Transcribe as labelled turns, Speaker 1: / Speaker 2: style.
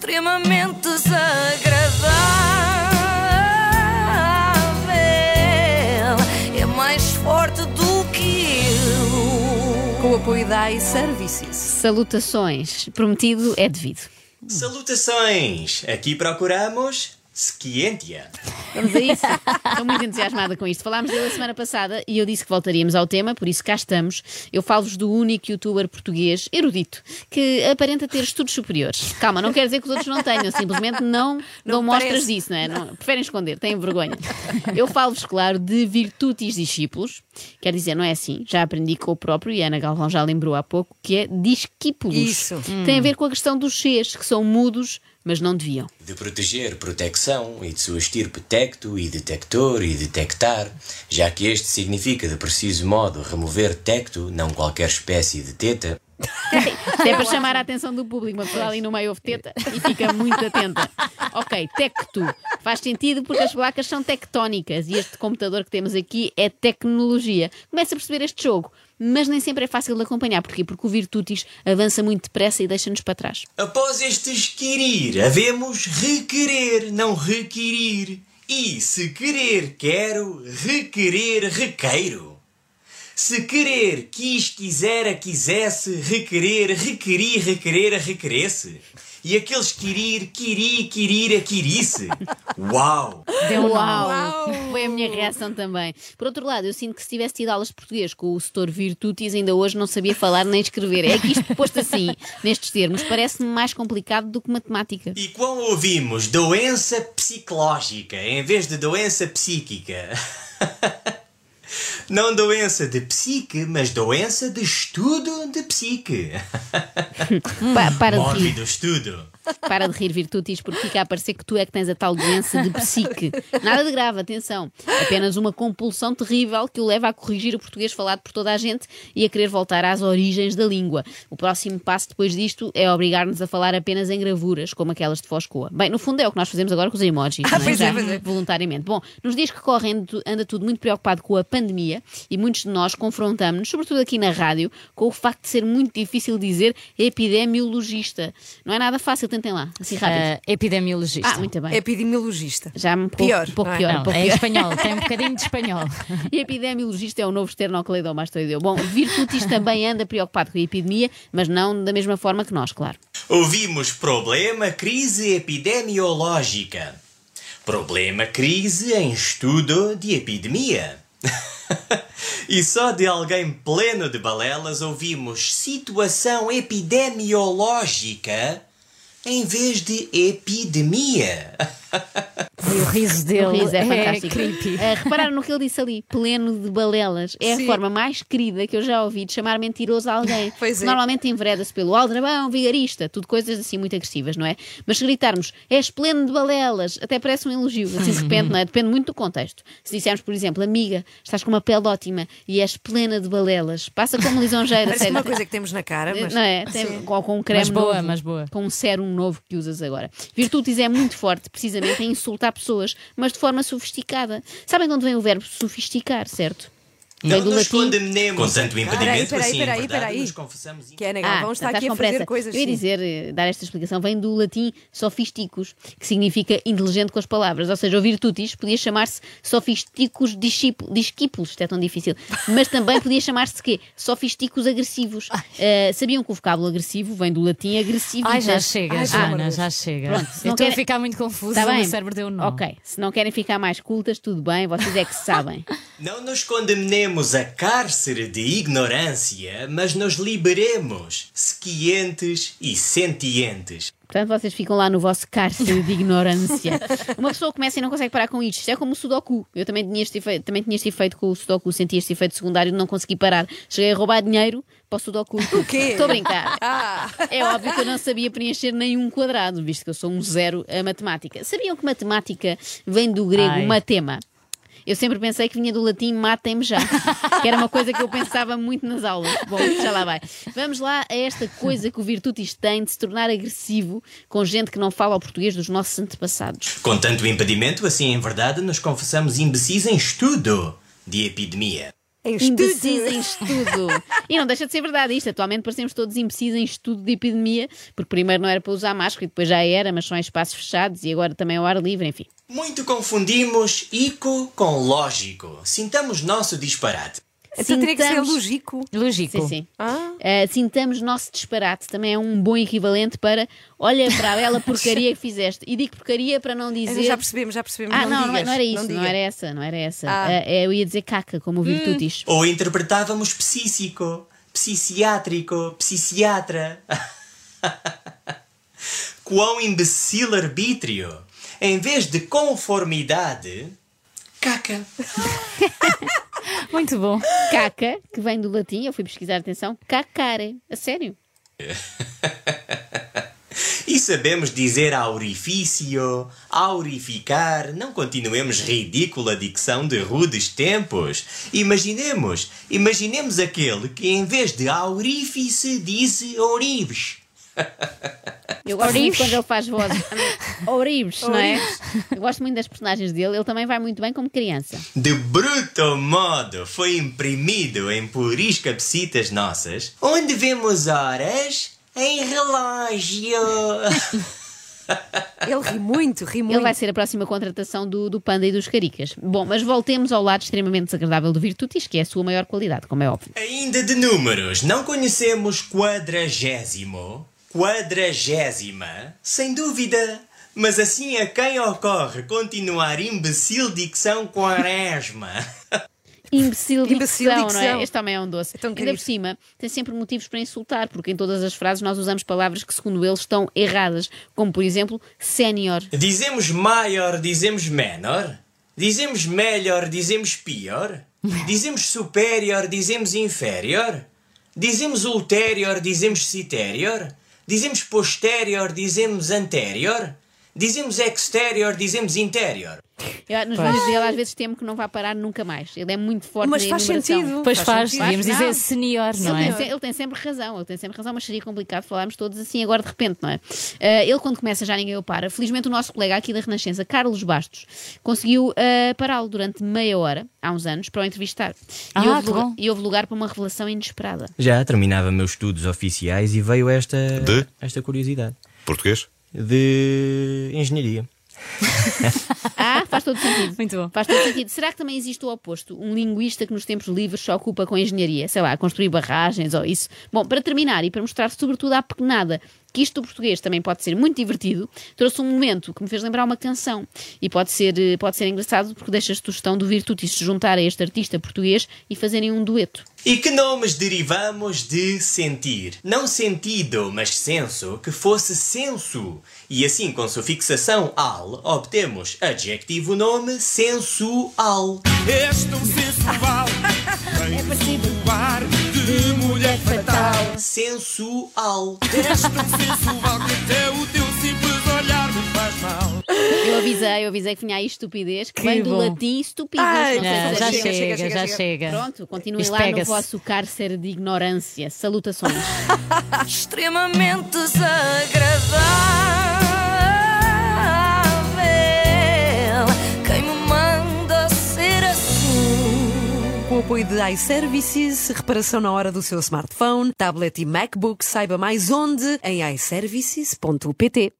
Speaker 1: extremamente desagradável. É mais forte do que eu.
Speaker 2: Com o apoio da iServices.
Speaker 3: Salutações. Prometido é devido.
Speaker 4: Salutações! Aqui procuramos Scientia.
Speaker 3: Vamos a isso. Estou muito entusiasmada com isto. Falámos dele a semana passada e eu disse que voltaríamos ao tema, por isso cá estamos. Eu falo-vos do único youtuber português erudito que aparenta ter estudos superiores. Calma, não quer dizer que os outros não tenham, simplesmente não, dão mostras
Speaker 2: parece.
Speaker 3: disso, não é? Não- preferem esconder, têm vergonha. Eu falo-vos, claro, de virtutis discípulos. Quer dizer, não é assim. Já aprendi com o próprio, e a Ana Galvão já lembrou há pouco, que é discípulos.
Speaker 2: Isso.
Speaker 3: Tem a ver com a questão dos Cs, que são mudos, mas não deviam.
Speaker 4: De proteger, proteção e de sua estirpe tecto e detector e detectar, já que este significa de preciso modo remover tecto, não qualquer espécie de teta.
Speaker 3: Isto é para chamar a atenção do público. Uma pessoa ali no meio ouve teta e fica muito atenta. Ok, tecto. Faz sentido porque as placas são tectónicas e este computador que temos aqui é tecnologia. Começa a perceber este jogo, mas nem sempre é fácil de acompanhar. Porquê? Porque o Virtutis avança muito depressa e deixa-nos para trás.
Speaker 4: Após estes querer, havemos requerer, não requerir. E se querer, quero, requerer, requeiro. Se querer, quis, quisera, quisesse, requerer, requeri, requerera, requeresse. E aqueles querir, quiri, quirira, quirisse. Uau!
Speaker 3: Deu Uau! Foi a minha reação também. Por outro lado, eu sinto que se tivesse tido aulas de português com o setor Virtutis, ainda hoje não sabia falar nem escrever. É que isto posto assim, nestes termos, parece-me mais complicado do que matemática.
Speaker 4: E quando ouvimos doença psicológica em vez de doença psíquica? Não doença de psique, mas doença de estudo de psique.
Speaker 3: Pa- para de rir.
Speaker 4: Mórbido estudo.
Speaker 3: Para de rir, Virtutis, porque fica a parecer que tu é que tens a tal doença de psique. Nada de grave, atenção. Apenas uma compulsão terrível que o leva a corrigir o português falado por toda a gente e a querer voltar às origens da língua. O próximo passo depois disto é obrigar-nos a falar apenas em gravuras, como aquelas de Foscoa. Bem, no fundo é o que nós fazemos agora com os emojis, não é?
Speaker 2: pois é,
Speaker 3: Já
Speaker 2: pois é.
Speaker 3: voluntariamente. Bom, nos dias que correm anda tudo muito preocupado com a pandemia e muitos de nós confrontamos-nos, sobretudo aqui na rádio, com o facto de ser muito difícil dizer epidemiologista. Não é nada fácil, tentem lá, assim rápido.
Speaker 5: Ah, epidemiologista.
Speaker 3: Ah, muito bem.
Speaker 2: Epidemiologista.
Speaker 3: Já um pouco
Speaker 2: Pior,
Speaker 3: um pouco
Speaker 2: não é?
Speaker 3: pior. um
Speaker 5: Não,
Speaker 3: pouco
Speaker 5: é
Speaker 3: pior.
Speaker 5: espanhol, tem um bocadinho de espanhol.
Speaker 3: E epidemiologista é o novo esternocleidomastoideu. Bom, Virtutis também anda preocupado com a epidemia, mas não da mesma forma que nós, claro.
Speaker 4: Ouvimos problema crise epidemiológica. Problema crise em estudo de epidemia. e só de alguém pleno de balelas ouvimos situação epidemiológica em vez de epidemia.
Speaker 5: E o riso dele
Speaker 3: O riso é fantástico.
Speaker 5: creepy.
Speaker 3: Ah, repararam no que ele disse ali, pleno de balelas. É
Speaker 2: Sim.
Speaker 3: a forma mais querida que eu já ouvi de chamar mentiroso a alguém.
Speaker 2: Pois é.
Speaker 3: Normalmente envereda-se pelo aldrabão, vigarista, tudo coisas assim muito agressivas, não é? Mas se gritarmos, és pleno de balelas, até parece um elogio, assim de repente, não é? Depende muito do contexto. Se dissermos, por exemplo, amiga, estás com uma pele ótima e és plena de balelas, passa como lisonjeira,
Speaker 2: Parece
Speaker 3: sério.
Speaker 2: uma coisa que temos na cara, mas.
Speaker 3: Não é? Tem, com, com um creme
Speaker 5: Mas boa,
Speaker 3: novo,
Speaker 5: mas boa.
Speaker 3: Com um sérum novo que usas agora. Virtutis é muito forte, precisamente, em insultar pessoas, mas de forma sofisticada. Sabem de onde vem o verbo sofisticar, certo? Vem
Speaker 4: Não
Speaker 3: do
Speaker 4: nos
Speaker 3: latim.
Speaker 4: condenemos. Com tanto impedimento
Speaker 2: Peraí, peraí,
Speaker 4: assim,
Speaker 2: peraí, peraí.
Speaker 4: nos confessamos
Speaker 2: Que é
Speaker 3: Ah,
Speaker 2: negar. Vamos estar
Speaker 3: estás
Speaker 2: aqui a
Speaker 3: com
Speaker 2: fazer
Speaker 3: pressa.
Speaker 2: coisas.
Speaker 3: Eu ia
Speaker 2: sim.
Speaker 3: dizer, eh, dar esta explicação, vem do latim sofisticus, que significa inteligente com as palavras. Ou seja, o virtutis podia chamar-se sofisticus discípulos. Isto é tão difícil. Mas também podia chamar-se quê? Sofisticus agressivos. Eh, sabiam que o vocábulo agressivo vem do latim agressivo.
Speaker 5: Ai, já chega,
Speaker 2: Ai,
Speaker 5: Joana,
Speaker 2: de
Speaker 5: já chega.
Speaker 3: Pronto, não
Speaker 5: estou a ficar muito confusa,
Speaker 3: Está
Speaker 5: o cérebro deu um nó.
Speaker 3: Ok, se não querem ficar mais cultas, tudo bem, vocês é que sabem.
Speaker 4: Não nos condenemos a cárcere de ignorância, mas nos liberemos, sequientes e sentientes.
Speaker 3: Portanto, vocês ficam lá no vosso cárcere de ignorância. Uma pessoa começa e não consegue parar com isto. Isto é como o Sudoku. Eu também tinha este efeito, também tinha este efeito com o Sudoku, senti este efeito secundário de não conseguir parar. Cheguei a roubar dinheiro para o Sudoku. O
Speaker 2: quê?
Speaker 3: Estou a brincar.
Speaker 2: Ah!
Speaker 3: É óbvio que eu não sabia preencher nenhum quadrado, visto que eu sou um zero a matemática. Sabiam que matemática vem do grego
Speaker 5: Ai.
Speaker 3: matema? Eu sempre pensei que vinha do latim matem-me já, que era uma coisa que eu pensava muito nas aulas. Bom, já lá vai. Vamos lá a esta coisa que o Virtutis tem de se tornar agressivo com gente que não fala o português dos nossos antepassados.
Speaker 4: Com tanto impedimento, assim em verdade, nos confessamos imbecis em estudo de epidemia.
Speaker 2: Em estudo.
Speaker 3: Indeciso em estudo. e não deixa de ser verdade isto. Atualmente parecemos todos indecisos em estudo de epidemia, porque primeiro não era para usar máscara e depois já era, mas são em espaços fechados e agora também ao ar livre, enfim.
Speaker 4: Muito confundimos ico com lógico. Sintamos nosso disparate.
Speaker 2: Então teria que ser lógico.
Speaker 5: Lógico.
Speaker 3: Sim, sim.
Speaker 2: Ah.
Speaker 3: Uh, sintamos nosso disparate também é um bom equivalente para olha para a bela porcaria que fizeste. E digo porcaria para não dizer.
Speaker 2: Já percebemos, já percebemos.
Speaker 3: Ah, não, não,
Speaker 2: digas,
Speaker 3: não era isso, não,
Speaker 2: diga.
Speaker 3: era essa, não era essa.
Speaker 2: Ah.
Speaker 3: Uh, eu ia dizer caca, como o Virtutis.
Speaker 4: Ou interpretávamos psíquico, psiquiátrico, psiquiatra. Quão imbecil arbítrio! Em vez de conformidade, caca.
Speaker 5: Muito bom.
Speaker 3: Caca, que vem do latim, eu fui pesquisar atenção, cacare. A sério?
Speaker 4: E sabemos dizer aurifício, aurificar. Não continuemos ridícula dicção de rudes tempos. Imaginemos, imaginemos aquele que em vez de aurífice diz ourives.
Speaker 3: Eu gosto muito quando ele faz vozes. Orives, não é? Eu gosto muito das personagens dele, ele também vai muito bem como criança.
Speaker 4: De bruto modo foi imprimido em puris capsitas nossas, onde vemos horas em relógio.
Speaker 2: Ele ri muito, ri muito.
Speaker 3: Ele vai ser a próxima contratação do, do Panda e dos Caricas. Bom, mas voltemos ao lado extremamente desagradável do Virtutis, que é a sua maior qualidade, como é óbvio.
Speaker 4: Ainda de números, não conhecemos quadragésimo, quadragésima, sem dúvida. Mas assim a quem ocorre continuar imbecil dicção quaresma.
Speaker 3: Imbecil
Speaker 2: Imbecil
Speaker 3: dicção, não é? Este também é um doce.
Speaker 2: É tão
Speaker 3: Ainda por cima, tem sempre motivos para insultar, porque em todas as frases nós usamos palavras que, segundo ele, estão erradas, como por exemplo, sénior.
Speaker 4: Dizemos maior, dizemos menor. Dizemos melhor, dizemos pior. Dizemos superior, dizemos inferior. Dizemos ulterior, dizemos citerior. Dizemos posterior, dizemos anterior. Dizemos exterior, dizemos interior.
Speaker 3: Eu, nos vídeos dele, às vezes temo que não vá parar nunca mais. Ele é muito forte
Speaker 2: Mas
Speaker 3: na
Speaker 2: faz sentido.
Speaker 5: Pois faz,
Speaker 2: sentido.
Speaker 5: devíamos
Speaker 3: Não.
Speaker 5: dizer senior, não
Speaker 3: Ele
Speaker 5: é?
Speaker 3: tem, ele tem sempre razão, ele tem sempre razão, mas seria complicado falarmos todos assim agora de repente, não é? Ah, ele, quando começa, já ninguém o para. Felizmente, o nosso colega aqui da Renascença, Carlos Bastos, conseguiu ah, pará-lo durante meia hora, há uns anos, para o entrevistar. E,
Speaker 5: Ah,
Speaker 3: houve
Speaker 5: que
Speaker 3: lugar,
Speaker 5: bom.
Speaker 3: e houve lugar para uma revelação inesperada.
Speaker 4: Já terminava meus estudos oficiais e veio esta,
Speaker 6: De?
Speaker 4: esta curiosidade.
Speaker 6: Português?
Speaker 4: De engenharia.
Speaker 3: Ah, faz todo sentido.
Speaker 5: Muito bom.
Speaker 3: Faz todo sentido. Será que também existe o oposto? Um linguista que nos tempos livres se ocupa com engenharia, sei lá, construir barragens ou isso. Bom, para terminar e para mostrar sobretudo à pequenada que isto do português também pode ser muito divertido, trouxe um momento que me fez lembrar uma canção. E pode ser, eh, pode ser engraçado porque deixa a sugestão do Virtutis se juntar a este artista português e fazerem um dueto.
Speaker 4: E que nomes derivamos de sentir? Não sentido, mas senso, que fosse senso. E assim, com sufixação al, obtemos adjetivo nome sensual.
Speaker 7: És tão sensual, vem um ar de mulher fatal.
Speaker 4: Sensual.
Speaker 7: És tão sensual que até o teu
Speaker 3: Eu avisei, eu avisei que vinha aí estupidez, que,
Speaker 5: Que
Speaker 3: vem do
Speaker 5: bom.
Speaker 3: latim estupidez.
Speaker 2: Ai,
Speaker 3: Não sei
Speaker 5: Já,
Speaker 3: se
Speaker 5: já chega,
Speaker 2: chega, chega,
Speaker 5: já
Speaker 2: chega.
Speaker 3: Pronto, continuem
Speaker 5: Isto
Speaker 3: lá no vosso cárcere de ignorância. Salutações.
Speaker 1: extremamente desagradável. Quem me manda ser assim?
Speaker 2: Com o apoio de iServices, reparação na hora do seu smartphone, tablet e MacBook, saiba mais onde em iServices.pt.